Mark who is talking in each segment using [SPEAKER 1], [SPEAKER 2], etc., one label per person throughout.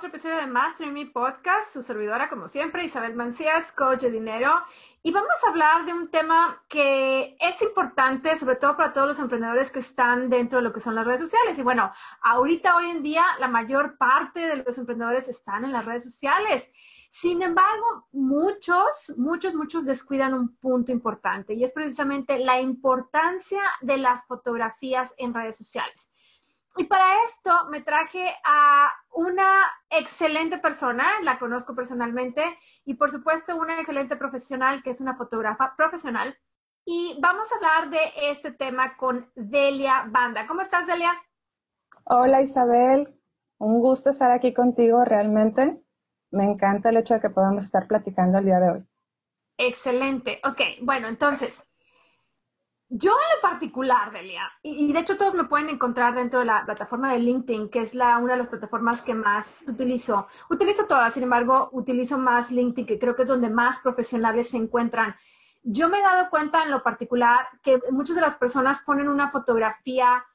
[SPEAKER 1] Otro episodio de Master Me Podcast. Su servidora, como siempre, Isabel Mancías, coach de dinero. Y vamos a hablar de un tema que es importante, sobre todo para todos los emprendedores que están dentro de lo que son las redes sociales. Y bueno, ahorita, hoy en día, la mayor parte de los emprendedores están en las redes sociales. Sin embargo, muchos, muchos, muchos descuidan un punto importante y es precisamente la importancia de las fotografías en redes sociales. Y para esto me traje a una excelente persona, la conozco personalmente, y por supuesto una excelente profesional que es una fotógrafa profesional. Y vamos a hablar de este tema con Delia Banda. ¿Cómo estás, Delia?
[SPEAKER 2] Hola, Isabel. Un gusto estar aquí contigo realmente. Me encanta el hecho de que podamos estar platicando el día de hoy.
[SPEAKER 1] Excelente. Ok, bueno, entonces, yo en lo particular, Delia, y, de hecho todos me pueden encontrar dentro de la plataforma de LinkedIn, que es la, una de las plataformas que más utilizo. Utilizo todas, sin embargo, utilizo más LinkedIn, que creo que es donde más profesionales se encuentran. Yo me he dado cuenta en lo particular que muchas de las personas ponen una fotografía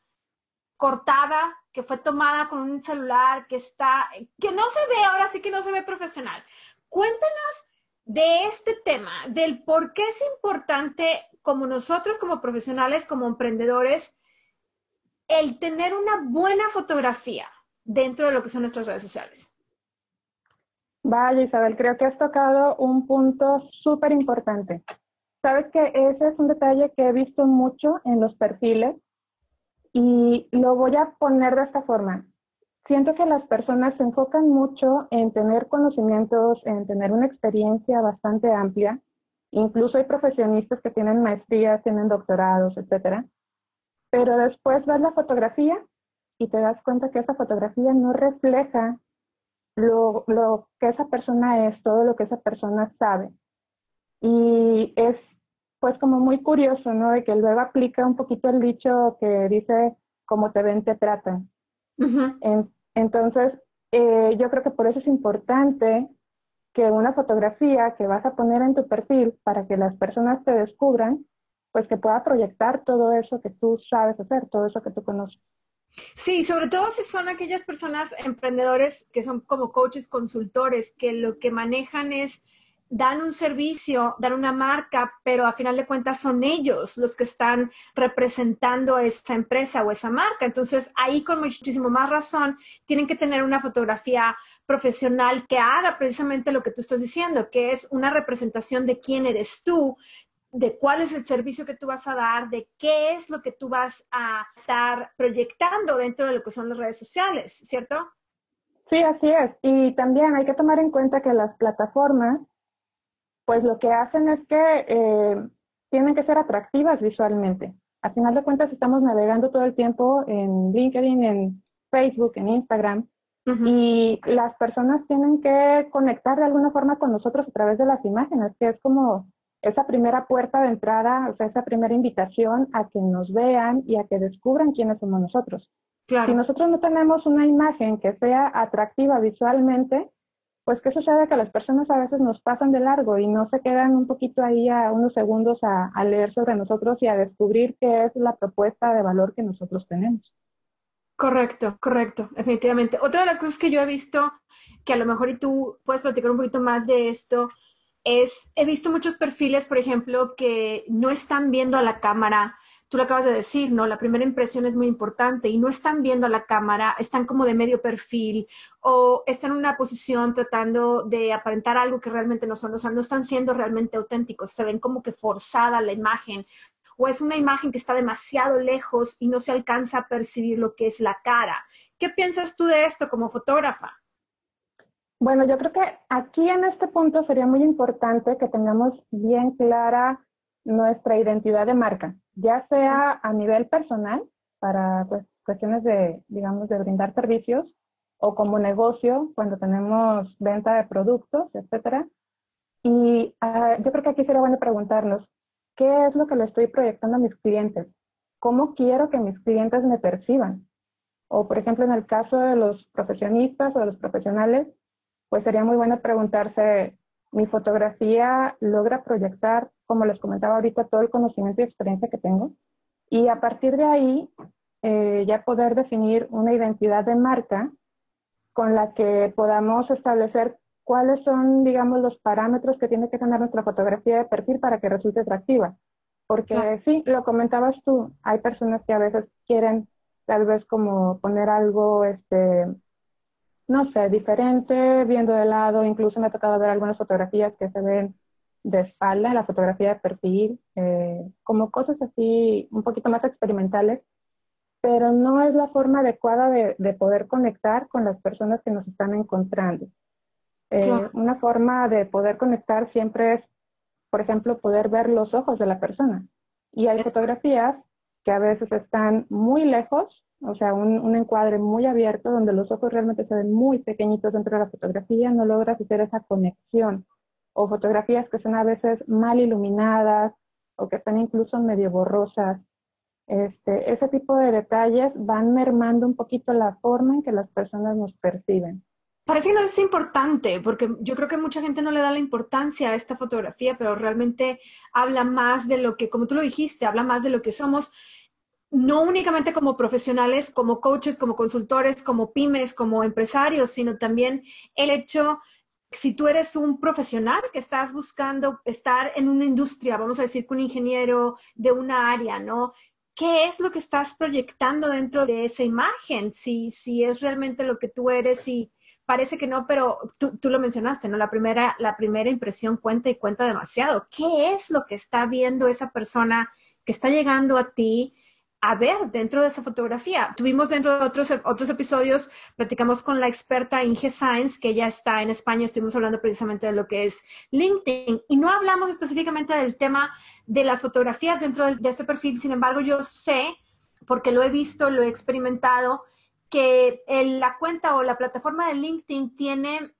[SPEAKER 1] cortada, que fue tomada con un celular, que está, que no se ve, ahora sí que no se ve profesional. Cuéntanos de este tema, del por qué es importante como nosotros, como profesionales, como emprendedores, el tener una buena fotografía dentro de lo que son nuestras redes sociales.
[SPEAKER 2] Vaya, Isabel, creo que has tocado un punto súper importante. Sabes que ese es un detalle que he visto mucho en los perfiles y lo voy a poner de esta forma siento que las personas se enfocan mucho en tener conocimientos, en tener una experiencia bastante amplia. Incluso hay profesionistas que tienen maestrías, tienen doctorados, etcétera. Pero después ves la fotografía y te das cuenta que esa fotografía no refleja lo, lo que esa persona es, todo lo que esa persona sabe. Y es pues como muy curioso, ¿no? De que luego aplica un poquito el dicho que dice, como te ven, te tratan. Entonces, eh, yo creo que por eso es importante que una fotografía que vas a poner en tu perfil para que las personas te descubran, pues que pueda proyectar todo eso que tú sabes hacer, todo eso que tú conoces.
[SPEAKER 1] Sí, sobre todo si son aquellas personas emprendedores que son como coaches, consultores, que lo que manejan es dan un servicio, dan una marca, pero a final de cuentas son ellos los que están representando esa empresa o esa marca. Entonces, ahí con muchísimo más razón, tienen que tener una fotografía profesional que haga precisamente lo que tú estás diciendo, que es una representación de quién eres tú, de cuál es el servicio que tú vas a dar, de qué es lo que tú vas a estar proyectando dentro de lo que son las redes sociales, ¿cierto?
[SPEAKER 2] Sí, así es. Y también hay que tomar en cuenta que las plataformas pues lo que hacen es que eh, tienen que ser atractivas visualmente. Al final de cuentas estamos navegando todo el tiempo en LinkedIn, en Facebook, en Instagram, y las personas tienen que conectar de alguna forma con nosotros a través de las imágenes, que es como esa primera puerta de entrada, o sea, esa primera invitación a que nos vean y a que descubran quiénes somos nosotros. Si nosotros no tenemos una imagen que sea atractiva visualmente, pues que sucede que las personas a veces nos pasan de largo y no se quedan un poquito ahí a unos segundos a, leer sobre nosotros y a descubrir qué es la propuesta de valor que nosotros tenemos.
[SPEAKER 1] Correcto, correcto, definitivamente. Otra de las cosas que yo he visto, que a lo mejor y tú puedes platicar un poquito más de esto, es, he visto muchos perfiles, por ejemplo, que no están viendo a la cámara, tú lo acabas de decir, ¿no? La primera impresión es muy importante y no están viendo la cámara, están como de medio perfil o están en una posición tratando de aparentar algo que realmente no son, o sea, no están siendo realmente auténticos, se ven como que forzada la imagen o es una imagen que está demasiado lejos y no se alcanza a percibir lo que es la cara. ¿Qué piensas tú de esto como fotógrafa?
[SPEAKER 2] Bueno, yo creo que aquí en este punto sería muy importante que tengamos bien clara nuestra identidad de marca ya sea a nivel personal, para cuestiones de, digamos, de brindar servicios, o como negocio cuando tenemos venta de productos, etcétera. Y uh, yo creo que aquí sería bueno preguntarnos, ¿qué es lo que le estoy proyectando a mis clientes? ¿Cómo quiero que mis clientes me perciban? O, por ejemplo, en el caso de los profesionistas o de los profesionales, pues sería muy bueno preguntarse, ¿mi fotografía logra proyectar, como les comentaba ahorita, todo el conocimiento y experiencia que tengo? Y a partir de ahí, eh, ya poder definir una identidad de marca con la que podamos establecer cuáles son, digamos, los parámetros que tiene que tener nuestra fotografía de perfil para que resulte atractiva. Porque sí, lo comentabas tú, hay personas que a veces quieren tal vez como poner algo, este, no sé, diferente, viendo de lado, incluso me ha tocado ver algunas fotografías que se ven de espalda, la fotografía de perfil, eh, como cosas así un poquito más experimentales, pero no es la forma adecuada de, de poder conectar con las personas que nos están encontrando. Eh, una forma de poder conectar siempre es, por ejemplo, poder ver los ojos de la persona. Y hay fotografías que a veces están muy lejos, o sea, un, un, encuadre muy abierto donde los ojos realmente se ven muy pequeñitos dentro de la fotografía, no logras hacer esa conexión. O fotografías que son a veces mal iluminadas o que están incluso medio borrosas. Este, ese tipo de detalles van mermando un poquito la forma en que las personas nos perciben.
[SPEAKER 1] Parece que no es importante, porque yo creo que mucha gente no le da la importancia a esta fotografía, pero realmente habla más de lo que, como tú lo dijiste, habla más de lo que somos, no únicamente como profesionales, como coaches, como consultores, como pymes, como empresarios, sino también el hecho, si tú eres un profesional que estás buscando estar en una industria, vamos a decir que un ingeniero de una área, ¿no? ¿Qué es lo que estás proyectando dentro de esa imagen? Si, si es realmente lo que tú eres y parece que no, pero tú, tú, lo mencionaste, ¿no? La primera, la primera impresión cuenta y cuenta demasiado. ¿Qué es lo que está viendo esa persona que está llegando a ti a ver dentro de esa fotografía? Tuvimos dentro de otros, otros episodios, platicamos con la experta Inge Sainz, que ya está en España, estuvimos hablando precisamente de lo que es LinkedIn y no hablamos específicamente del tema de las fotografías dentro de, de este perfil, sin embargo, yo sé, porque lo he visto, lo he experimentado, que la cuenta o la plataforma de LinkedIn tiene,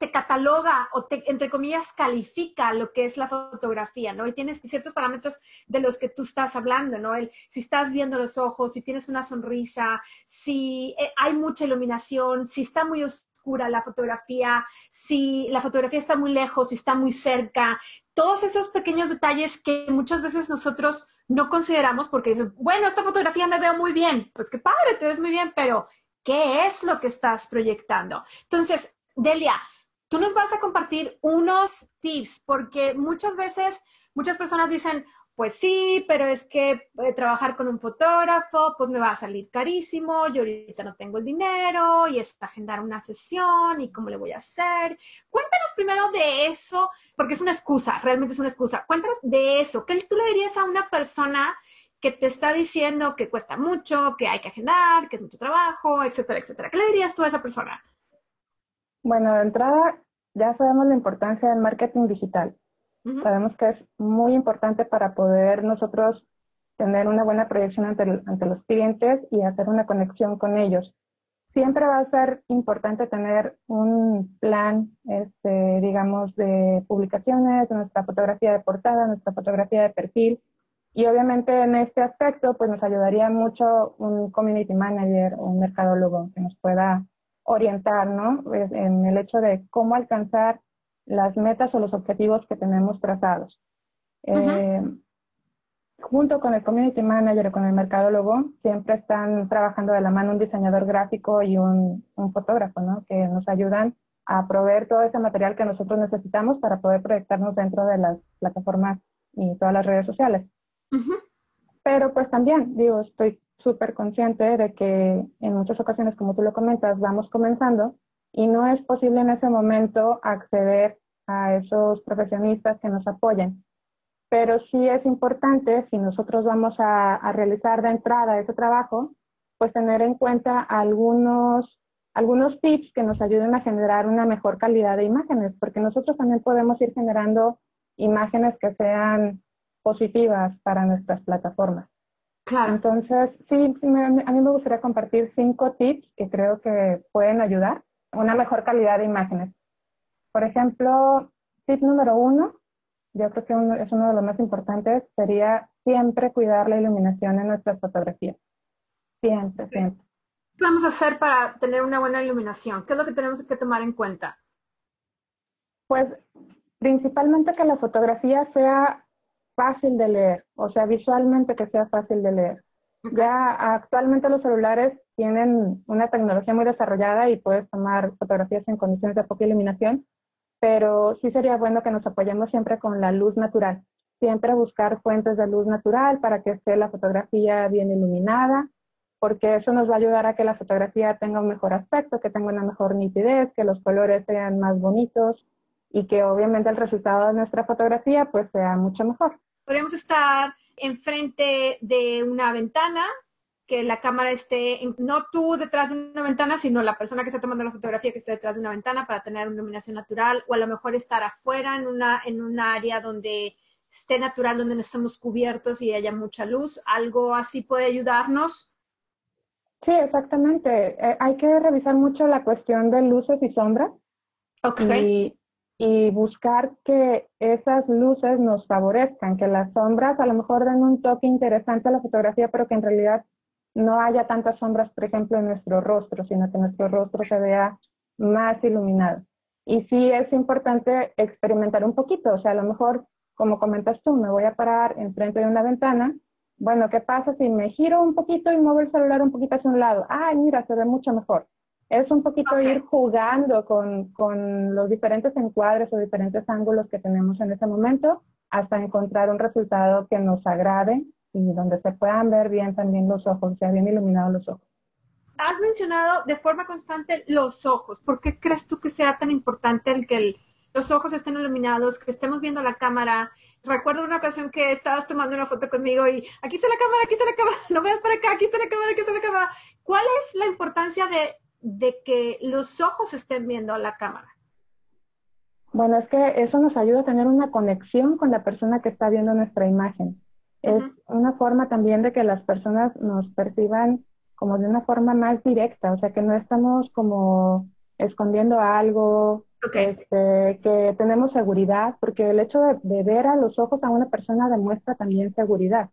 [SPEAKER 1] te cataloga o te, entre comillas, califica lo que es la fotografía, ¿no? Y tienes ciertos parámetros de los que tú estás hablando, ¿no? Si estás viendo los ojos, si tienes una sonrisa, si eh, hay mucha iluminación, si está muy oscura la fotografía, si la fotografía está muy lejos, si está muy cerca, todos esos pequeños detalles que muchas veces nosotros no consideramos porque dicen, bueno, esta fotografía me veo muy bien, pues qué padre, te ves muy bien, pero ¿qué es lo que estás proyectando? Entonces, Delia, tú nos vas a compartir unos tips porque muchas veces muchas personas dicen, pues sí, pero es que eh, trabajar con un fotógrafo, pues me va a salir carísimo, yo ahorita no tengo el dinero y es agendar una sesión y cómo le voy a hacer. Cuéntanos primero de eso, porque es una excusa, realmente es una excusa. Cuéntanos de eso. ¿Qué tú le dirías a una persona que te está diciendo que cuesta mucho, que hay que agendar, que es mucho trabajo, etcétera, etcétera? ¿Qué le dirías tú a esa persona?
[SPEAKER 2] Bueno, de entrada ya sabemos la importancia del marketing digital. Sabemos que es muy importante para poder nosotros tener una buena proyección ante, ante los clientes y hacer una conexión con ellos. Siempre va a ser importante tener un plan, este, digamos, de publicaciones, de nuestra fotografía de portada, nuestra fotografía de perfil. Y obviamente en este aspecto, pues nos ayudaría mucho un community manager o un mercadólogo que nos pueda orientar, ¿no? En el hecho de cómo alcanzar las metas o los objetivos que tenemos trazados. eh, junto con el community manager o con el mercadólogo, siempre están trabajando de la mano un diseñador gráfico y un, un fotógrafo, ¿no? Que nos ayudan a proveer todo ese material que nosotros necesitamos para poder proyectarnos dentro de las plataformas y todas las redes sociales. Uh -huh. Pero pues también, digo, estoy súper consciente de que en muchas ocasiones, como tú lo comentas, vamos comenzando y no es posible en ese momento acceder a esos profesionistas que nos apoyen. Pero sí es importante, si nosotros vamos a, a realizar de entrada ese trabajo, pues tener en cuenta algunos, algunos tips que nos ayuden a generar una mejor calidad de imágenes, porque nosotros también podemos ir generando imágenes que sean positivas para nuestras plataformas. Claro. Entonces, sí, a mí me gustaría compartir cinco tips que creo que pueden ayudar a una mejor calidad de imágenes. Por ejemplo, tip número uno, yo creo que es uno de los más importantes, sería siempre cuidar la iluminación en nuestras fotografías. Siempre, siempre.
[SPEAKER 1] ¿Qué podemos hacer para tener una buena iluminación? ¿Qué es lo que tenemos que tomar en cuenta?
[SPEAKER 2] Pues principalmente que la fotografía sea fácil de leer, o sea, visualmente que sea fácil de leer. Ya actualmente los celulares tienen una tecnología muy desarrollada y puedes tomar fotografías en condiciones de poca iluminación, pero sí sería bueno que nos apoyemos siempre con la luz natural. Siempre buscar fuentes de luz natural para que esté la fotografía bien iluminada, porque eso nos va a ayudar a que la fotografía tenga un mejor aspecto, que tenga una mejor nitidez, que los colores sean más bonitos y que obviamente el resultado de nuestra fotografía pues sea mucho mejor.
[SPEAKER 1] Podríamos estar enfrente de una ventana, que la cámara esté, no tú detrás de una ventana, sino la persona que está tomando la fotografía que esté detrás de una ventana para tener una iluminación natural, o a lo mejor estar afuera en una, en un área donde esté natural, donde no estemos cubiertos y haya mucha luz. ¿Algo así puede ayudarnos?
[SPEAKER 2] Sí, exactamente. Eh, hay que revisar mucho la cuestión de luces y sombras.
[SPEAKER 1] Okay
[SPEAKER 2] y buscar que esas luces nos favorezcan, que las sombras a lo mejor den un toque interesante a la fotografía, pero que en realidad no haya tantas sombras, por ejemplo, en nuestro rostro, sino que nuestro rostro se vea más iluminado. Y sí es importante experimentar un poquito, o sea, a lo mejor, como comentas tú, me voy a parar enfrente de una ventana, bueno, ¿qué pasa si me giro un poquito y muevo el celular un poquito hacia un lado? Ay, mira, se ve mucho mejor es un poquito ir jugando con, con, los diferentes encuadres o diferentes ángulos que tenemos en ese momento hasta encontrar un resultado que nos agrade y donde se puedan ver bien también los ojos, sea bien iluminados los ojos.
[SPEAKER 1] Has mencionado de forma constante los ojos. ¿Por qué crees tú que sea tan importante el que los ojos estén iluminados, que estemos viendo la cámara? Recuerdo una ocasión que estabas tomando una foto conmigo y aquí está la cámara, aquí está la cámara, no veas para acá, aquí está la cámara, aquí está la cámara. ¿Cuál es la importancia de de que los ojos estén viendo a la cámara?
[SPEAKER 2] Bueno, es que eso nos ayuda a tener una conexión con la persona que está viendo nuestra imagen. Es una forma también de que las personas nos perciban como de una forma más directa, o sea, que no estamos como escondiendo algo, este, que tenemos seguridad, porque el hecho de, ver a los ojos a una persona demuestra también seguridad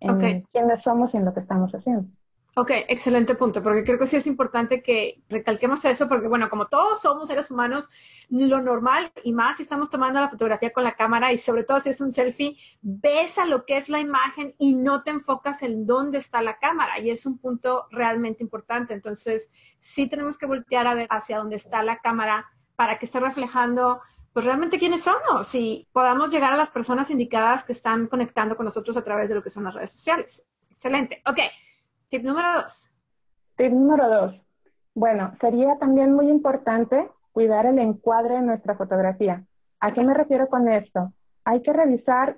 [SPEAKER 2] en quiénes somos y en lo que estamos haciendo.
[SPEAKER 1] Ok, excelente punto, porque creo que sí es importante que recalquemos eso, porque bueno, como todos somos seres humanos, lo normal, y más si estamos tomando la fotografía con la cámara y sobre todo si es un selfie, ves a lo que es la imagen y no te enfocas en dónde está la cámara, y es un punto realmente importante. Entonces, sí tenemos que voltear a ver hacia dónde está la cámara para que esté reflejando pues realmente quiénes somos y podamos llegar a las personas indicadas que están conectando con nosotros a través de lo que son las redes sociales. Excelente. Ok. Tip número dos.
[SPEAKER 2] Tip número dos. Bueno, sería también muy importante cuidar el encuadre de nuestra fotografía. ¿A qué me refiero con esto? Hay que revisar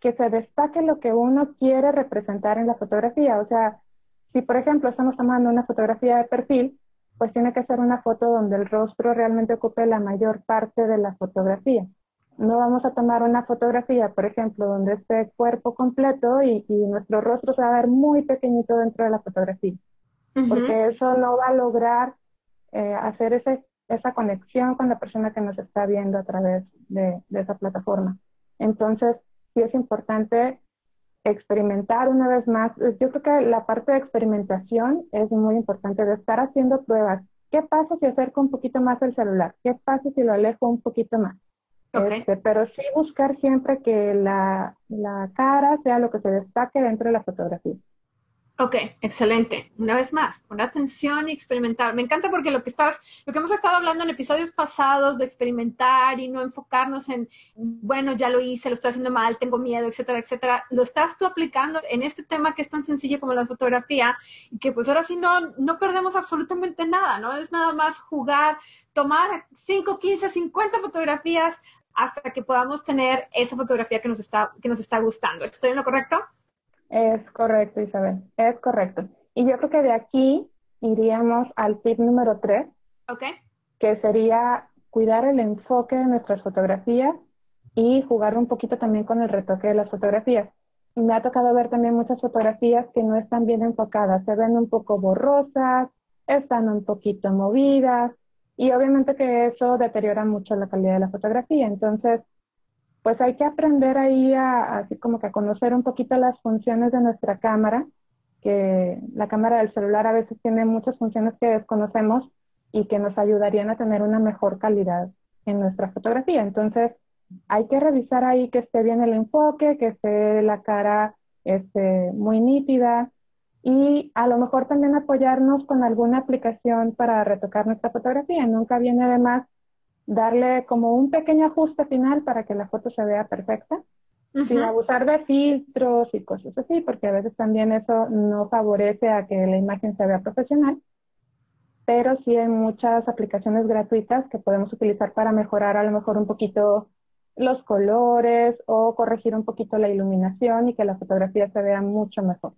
[SPEAKER 2] que se destaque lo que uno quiere representar en la fotografía. O sea, si por ejemplo estamos tomando una fotografía de perfil, pues tiene que ser una foto donde el rostro realmente ocupe la mayor parte de la fotografía no vamos a tomar una fotografía, por ejemplo, donde esté cuerpo completo y, nuestro rostro se va a ver muy pequeñito dentro de la fotografía, porque eso no va a lograr eh, hacer ese, esa conexión con la persona que nos está viendo a través de, de esa plataforma. Entonces, sí es importante experimentar una vez más. Yo creo que la parte de experimentación es muy importante, de estar haciendo pruebas. ¿Qué pasa si acerco un poquito más el celular? ¿Qué pasa si lo alejo un poquito más? Este, pero sí buscar siempre que la, la cara sea lo que se destaque dentro de la fotografía.
[SPEAKER 1] Ok, excelente. Una vez más, poner atención y experimentar. Me encanta porque lo que estás, lo que hemos estado hablando en episodios pasados de experimentar y no enfocarnos en, bueno, ya lo hice, lo estoy haciendo mal, tengo miedo, etcétera, etcétera. Lo estás tú aplicando en este tema que es tan sencillo como la fotografía y que pues ahora sí no, no perdemos absolutamente nada, ¿no? Es nada más jugar, tomar 5, 15, 50 fotografías, hasta que podamos tener esa fotografía que nos está, que nos está gustando. ¿Estoy en lo correcto?
[SPEAKER 2] Es correcto, Isabel, es correcto. Y yo creo que de aquí iríamos al tip número tres,
[SPEAKER 1] okay.
[SPEAKER 2] que sería cuidar el enfoque de nuestras fotografías y jugar un poquito también con el retoque de las fotografías. me ha tocado ver también muchas fotografías que no están bien enfocadas, se ven un poco borrosas, están un poquito movidas y obviamente que eso deteriora mucho la calidad de la fotografía. Entonces, pues hay que aprender ahí a, así como que a conocer un poquito las funciones de nuestra cámara, que la cámara del celular a veces tiene muchas funciones que desconocemos y que nos ayudarían a tener una mejor calidad en nuestra fotografía. Entonces, hay que revisar ahí que esté bien el enfoque, que esté la cara este, muy nítida y a lo mejor también apoyarnos con alguna aplicación para retocar nuestra fotografía. Nunca viene de más darle como un pequeño ajuste final para que la foto se vea perfecta, sin abusar de filtros y cosas así, porque a veces también eso no favorece a que la imagen se vea profesional. Pero sí hay muchas aplicaciones gratuitas que podemos utilizar para mejorar a lo mejor un poquito los colores o corregir un poquito la iluminación y que la fotografía se vea mucho mejor.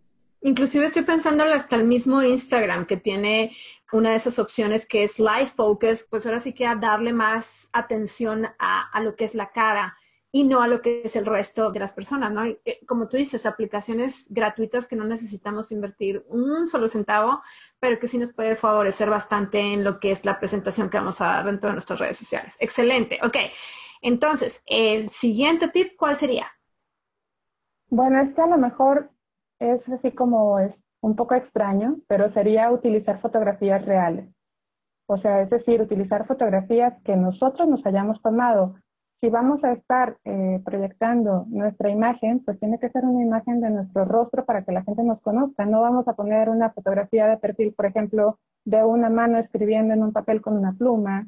[SPEAKER 1] Inclusive estoy pensando hasta el mismo Instagram que tiene una de esas opciones que es Live Focus, pues ahora sí que a darle más atención a, lo que es la cara y no a lo que es el resto de las personas, ¿no? Eh, como tú dices, aplicaciones gratuitas que no necesitamos invertir un solo centavo, pero que sí nos puede favorecer bastante en lo que es la presentación que vamos a dar dentro de nuestras redes sociales. Excelente, ok. Entonces, el siguiente tip, ¿cuál sería?
[SPEAKER 2] Bueno, este a lo mejor es así como es un poco extraño, pero sería utilizar fotografías reales. O sea, es decir, utilizar fotografías que nosotros nos hayamos tomado. Si vamos a estar eh, proyectando nuestra imagen, pues tiene que ser una imagen de nuestro rostro para que la gente nos conozca. No vamos a poner una fotografía de perfil, por ejemplo, de una mano escribiendo en un papel con una pluma,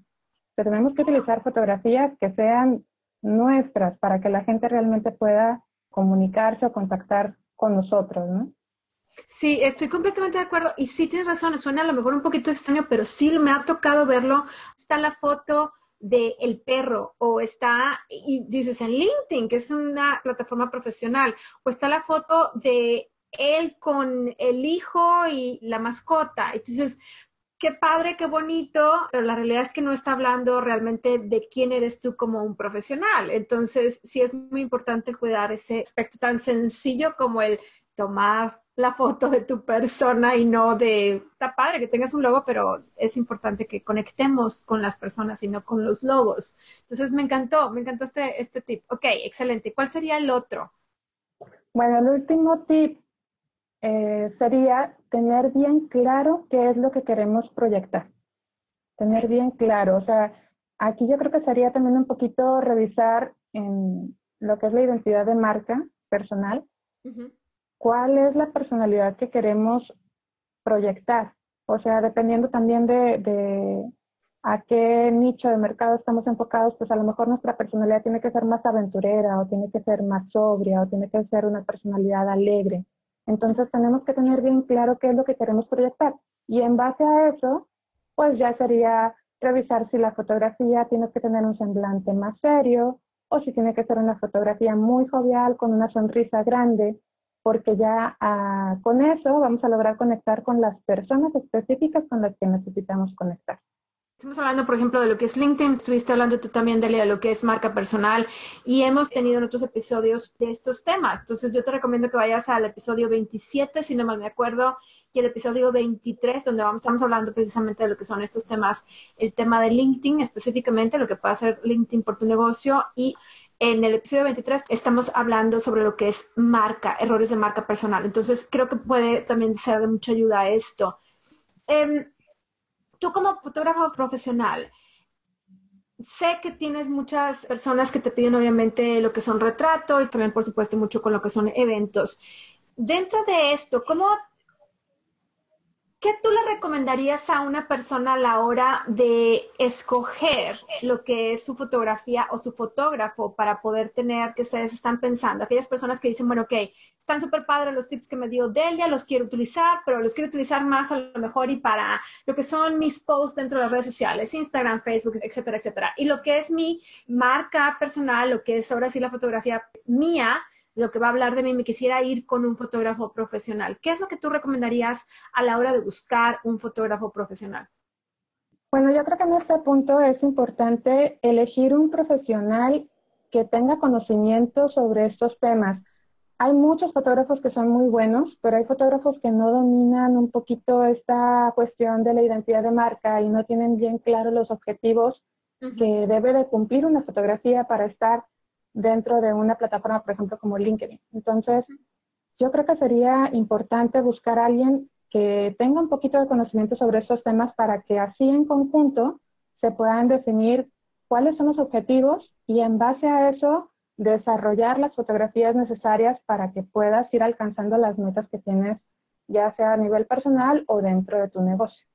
[SPEAKER 2] tenemos que utilizar fotografías que sean nuestras para que la gente realmente pueda comunicarse o contactar con nosotros, ¿no?
[SPEAKER 1] Sí, estoy completamente de acuerdo. Y sí tienes razón, suena a lo mejor un poquito extraño, pero sí me ha tocado verlo. Está la foto del el perro o está, y dices en LinkedIn, que es una plataforma profesional, o está la foto de él con el hijo y la mascota. Entonces, qué padre, qué bonito, pero la realidad es que no está hablando realmente de quién eres tú como un profesional. Entonces, sí es muy importante cuidar ese aspecto tan sencillo como el tomar la foto de tu persona y no de, está padre que tengas un logo, pero es importante que conectemos con las personas y no con los logos. Entonces, me encantó, me encantó este, este tip. Ok, excelente. ¿Cuál sería el otro?
[SPEAKER 2] Bueno, el último tip eh, sería tener bien claro qué es lo que queremos proyectar. Tener bien claro, o sea, aquí yo creo que sería también un poquito revisar en lo que es la identidad de marca personal, cuál es la personalidad que queremos proyectar. O sea, dependiendo también de, de a qué nicho de mercado estamos enfocados, pues a lo mejor nuestra personalidad tiene que ser más aventurera o tiene que ser más sobria o tiene que ser una personalidad alegre. Entonces tenemos que tener bien claro qué es lo que queremos proyectar. Y en base a eso, pues ya sería revisar si la fotografía tiene que tener un semblante más serio o si tiene que ser una fotografía muy jovial con una sonrisa grande, porque ya ah, con eso vamos a lograr conectar con las personas específicas con las que necesitamos conectar.
[SPEAKER 1] Estamos hablando, por ejemplo, de lo que es LinkedIn, estuviste hablando tú también, de lo que es marca personal y hemos tenido en otros episodios de estos temas. Entonces, yo te recomiendo que vayas al episodio 27, si no mal me acuerdo, y el episodio 23, donde vamos, estamos hablando precisamente de lo que son estos temas, el tema de LinkedIn específicamente, lo que puede hacer LinkedIn por tu negocio y en el episodio 23 estamos hablando sobre lo que es marca, errores de marca personal. Entonces, creo que puede también ser de mucha ayuda esto. Eh, tú como fotógrafo profesional, sé que tienes muchas personas que te piden obviamente lo que son retrato y también por supuesto mucho con lo que son eventos. Dentro de esto, ¿cómo ¿qué tú le recomendarías a una persona a la hora de escoger lo que es su fotografía o su fotógrafo para poder tener que ustedes están pensando? Aquellas personas que dicen, bueno, ok, están súper padres los tips que me dio Delia, los quiero utilizar, pero los quiero utilizar más a lo mejor y para lo que son mis posts dentro de las redes sociales, Instagram, Facebook, etcétera, etcétera. Y lo que es mi marca personal, lo que es ahora sí la fotografía mía, lo que va a hablar de mí, me quisiera ir con un fotógrafo profesional. ¿Qué es lo que tú recomendarías a la hora de buscar un fotógrafo profesional?
[SPEAKER 2] Bueno, yo creo que en este punto es importante elegir un profesional que tenga conocimiento sobre estos temas. hay muchos fotógrafos que son muy buenos, pero hay fotógrafos que no dominan un poquito esta cuestión de la identidad de marca y no tienen bien claros los objetivos que debe de cumplir una fotografía para estar dentro de una plataforma, por ejemplo, como LinkedIn. Entonces, yo creo que sería importante buscar a alguien que tenga un poquito de conocimiento sobre estos temas para que así en conjunto se puedan definir cuáles son los objetivos y en base a eso desarrollar las fotografías necesarias para que puedas ir alcanzando las metas que tienes, ya sea a nivel personal o dentro de tu negocio.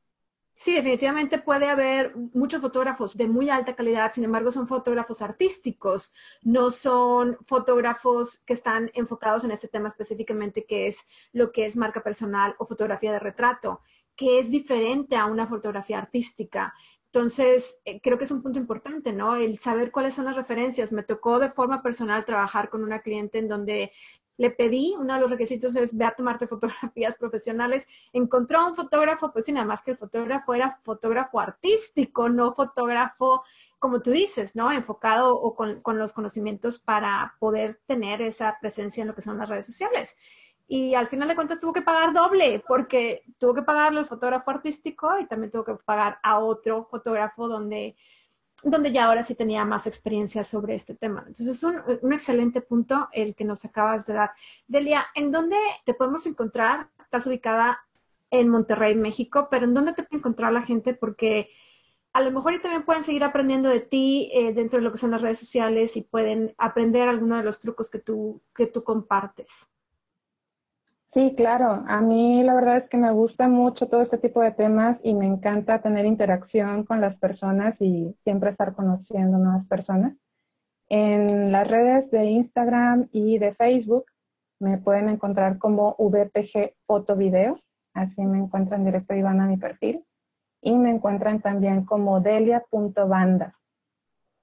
[SPEAKER 1] Sí, definitivamente puede haber muchos fotógrafos de muy alta calidad, sin embargo son fotógrafos artísticos, no son fotógrafos que están enfocados en este tema específicamente que es lo que es marca personal o fotografía de retrato, que es diferente a una fotografía artística. Entonces, eh, creo que es un punto importante, ¿no? El saber cuáles son las referencias. Me tocó de forma personal trabajar con una cliente en donde le pedí, uno de los requisitos es ve a tomarte fotografías profesionales. Encontró un fotógrafo, pues y nada más que el fotógrafo era fotógrafo artístico, no fotógrafo, como tú dices, ¿no? Enfocado o con, con los conocimientos para poder tener esa presencia en lo que son las redes sociales y al final de cuentas tuvo que pagar doble porque tuvo que pagarle al fotógrafo artístico y también tuvo que pagar a otro fotógrafo donde, donde ya ahora sí tenía más experiencia sobre este tema. Entonces es un, un excelente punto el que nos acabas de dar. Delia, ¿en dónde te podemos encontrar? Estás ubicada en Monterrey, México, pero ¿en dónde te puede encontrar la gente? Porque a lo mejor también pueden seguir aprendiendo de ti eh, dentro de lo que son las redes sociales y pueden aprender algunos de los trucos que tú, que tú compartes.
[SPEAKER 2] Sí, claro. A mí la verdad es que me gusta mucho todo este tipo de temas y me encanta tener interacción con las personas y siempre estar conociendo nuevas personas. En las redes de Instagram y de Facebook me pueden encontrar como VPG Fotovideos, así me encuentran directo y van a mi perfil. Y me encuentran también como delia.banda.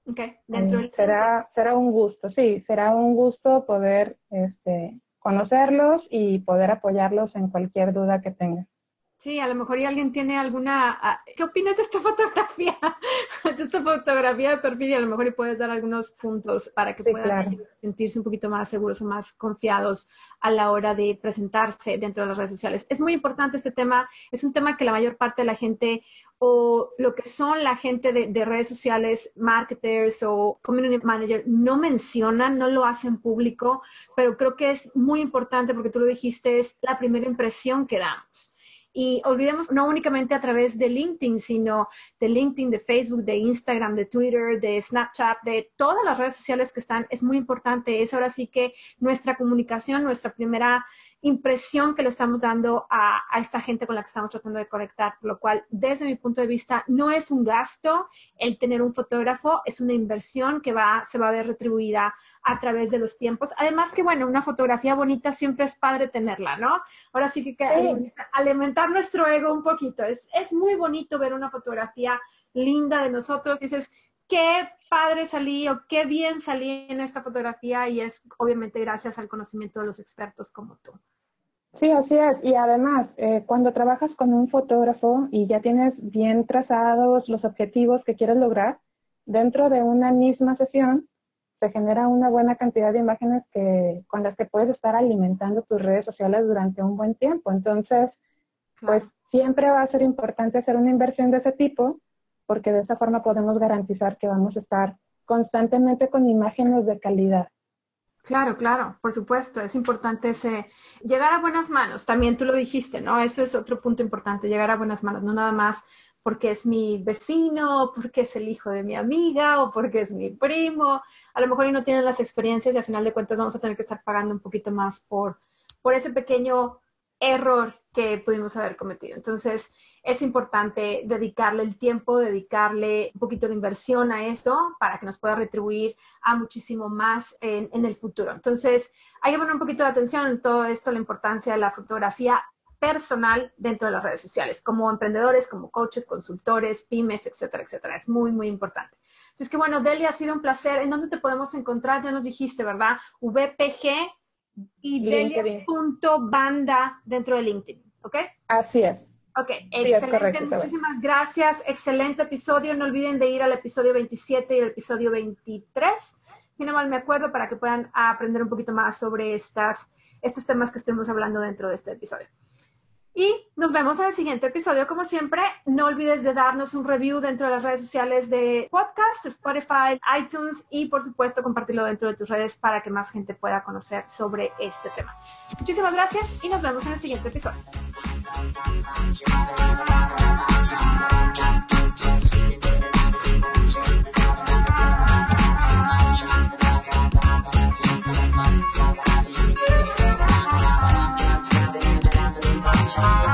[SPEAKER 1] Ok, dentro del...
[SPEAKER 2] Será, será un gusto, sí, será un gusto poder este, conocerlos y poder apoyarlos en cualquier duda que tengan.
[SPEAKER 1] Sí, a lo mejor y alguien tiene alguna... Ah, ¿Qué opinas de esta fotografía? de esta fotografía de perfil y a lo mejor y puedes dar algunos puntos para que puedan sentirse un poquito más seguros o más confiados a la hora de presentarse dentro de las redes sociales. Es muy importante este tema. Es un tema que la mayor parte de la gente o lo que son la gente de, redes sociales, marketers o community manager, no mencionan, no lo hacen público, pero creo que es muy importante porque tú lo dijiste, es la primera impresión que damos. Y olvidemos no únicamente a través de LinkedIn, sino de LinkedIn, de Facebook, de Instagram, de Twitter, de Snapchat, de todas las redes sociales que están. Es muy importante. Es ahora sí que nuestra comunicación, nuestra primera impresión que le estamos dando a, esta gente con la que estamos tratando de conectar, por lo cual, desde mi punto de vista, no es un gasto el tener un fotógrafo, es una inversión que va, se va a ver retribuida a través de los tiempos. Además que, bueno, una fotografía bonita siempre es padre tenerla, ¿no? Ahora sí que, que alimentar nuestro ego un poquito. Es, es muy bonito ver una fotografía linda de nosotros. Dices, qué padre salí o qué bien salí en esta fotografía y es obviamente gracias al conocimiento de los expertos como tú.
[SPEAKER 2] Sí, así es. Y además, eh, cuando trabajas con un fotógrafo y ya tienes bien trazados los objetivos que quieres lograr, dentro de una misma sesión se genera una buena cantidad de imágenes que, con las que puedes estar alimentando tus redes sociales durante un buen tiempo. Entonces, pues siempre va a ser importante hacer una inversión de ese tipo porque de esa forma podemos garantizar que vamos a estar constantemente con imágenes de calidad.
[SPEAKER 1] Claro, claro, por supuesto, es importante ese llegar a buenas manos. También tú lo dijiste, ¿no? Eso es otro punto importante, llegar a buenas manos, no nada más porque es mi vecino, porque es el hijo de mi amiga o porque es mi primo. A lo mejor y no tienen las experiencias y al final de cuentas vamos a tener que estar pagando un poquito más por, por ese pequeño error que pudimos haber cometido. Entonces, es importante dedicarle el tiempo, dedicarle un poquito de inversión a esto para que nos pueda retribuir a muchísimo más en, el futuro. Entonces, hay que poner un poquito de atención en todo esto, la importancia de la fotografía personal dentro de las redes sociales, como emprendedores, como coaches, consultores, pymes, etcétera, etcétera. Es muy, muy importante. Así es que bueno, Delia, ha sido un placer. ¿En dónde te podemos encontrar? Ya nos dijiste, ¿verdad? VPG y delia.banda dentro de LinkedIn, ¿ok?
[SPEAKER 2] Así es.
[SPEAKER 1] Ok, excelente, muchísimas gracias, excelente episodio. No olviden de ir al episodio 27 y el episodio 23. si no mal me acuerdo, para que puedan aprender un poquito más sobre estas, estos temas que estuvimos hablando dentro de este episodio. Y nos vemos en el siguiente episodio. Como siempre, no olvides de darnos un review dentro de las redes sociales de podcast, Spotify, iTunes y por supuesto compartirlo dentro de tus redes para que más gente pueda conocer sobre este tema. Muchísimas gracias y nos vemos en el siguiente episodio. Thank you.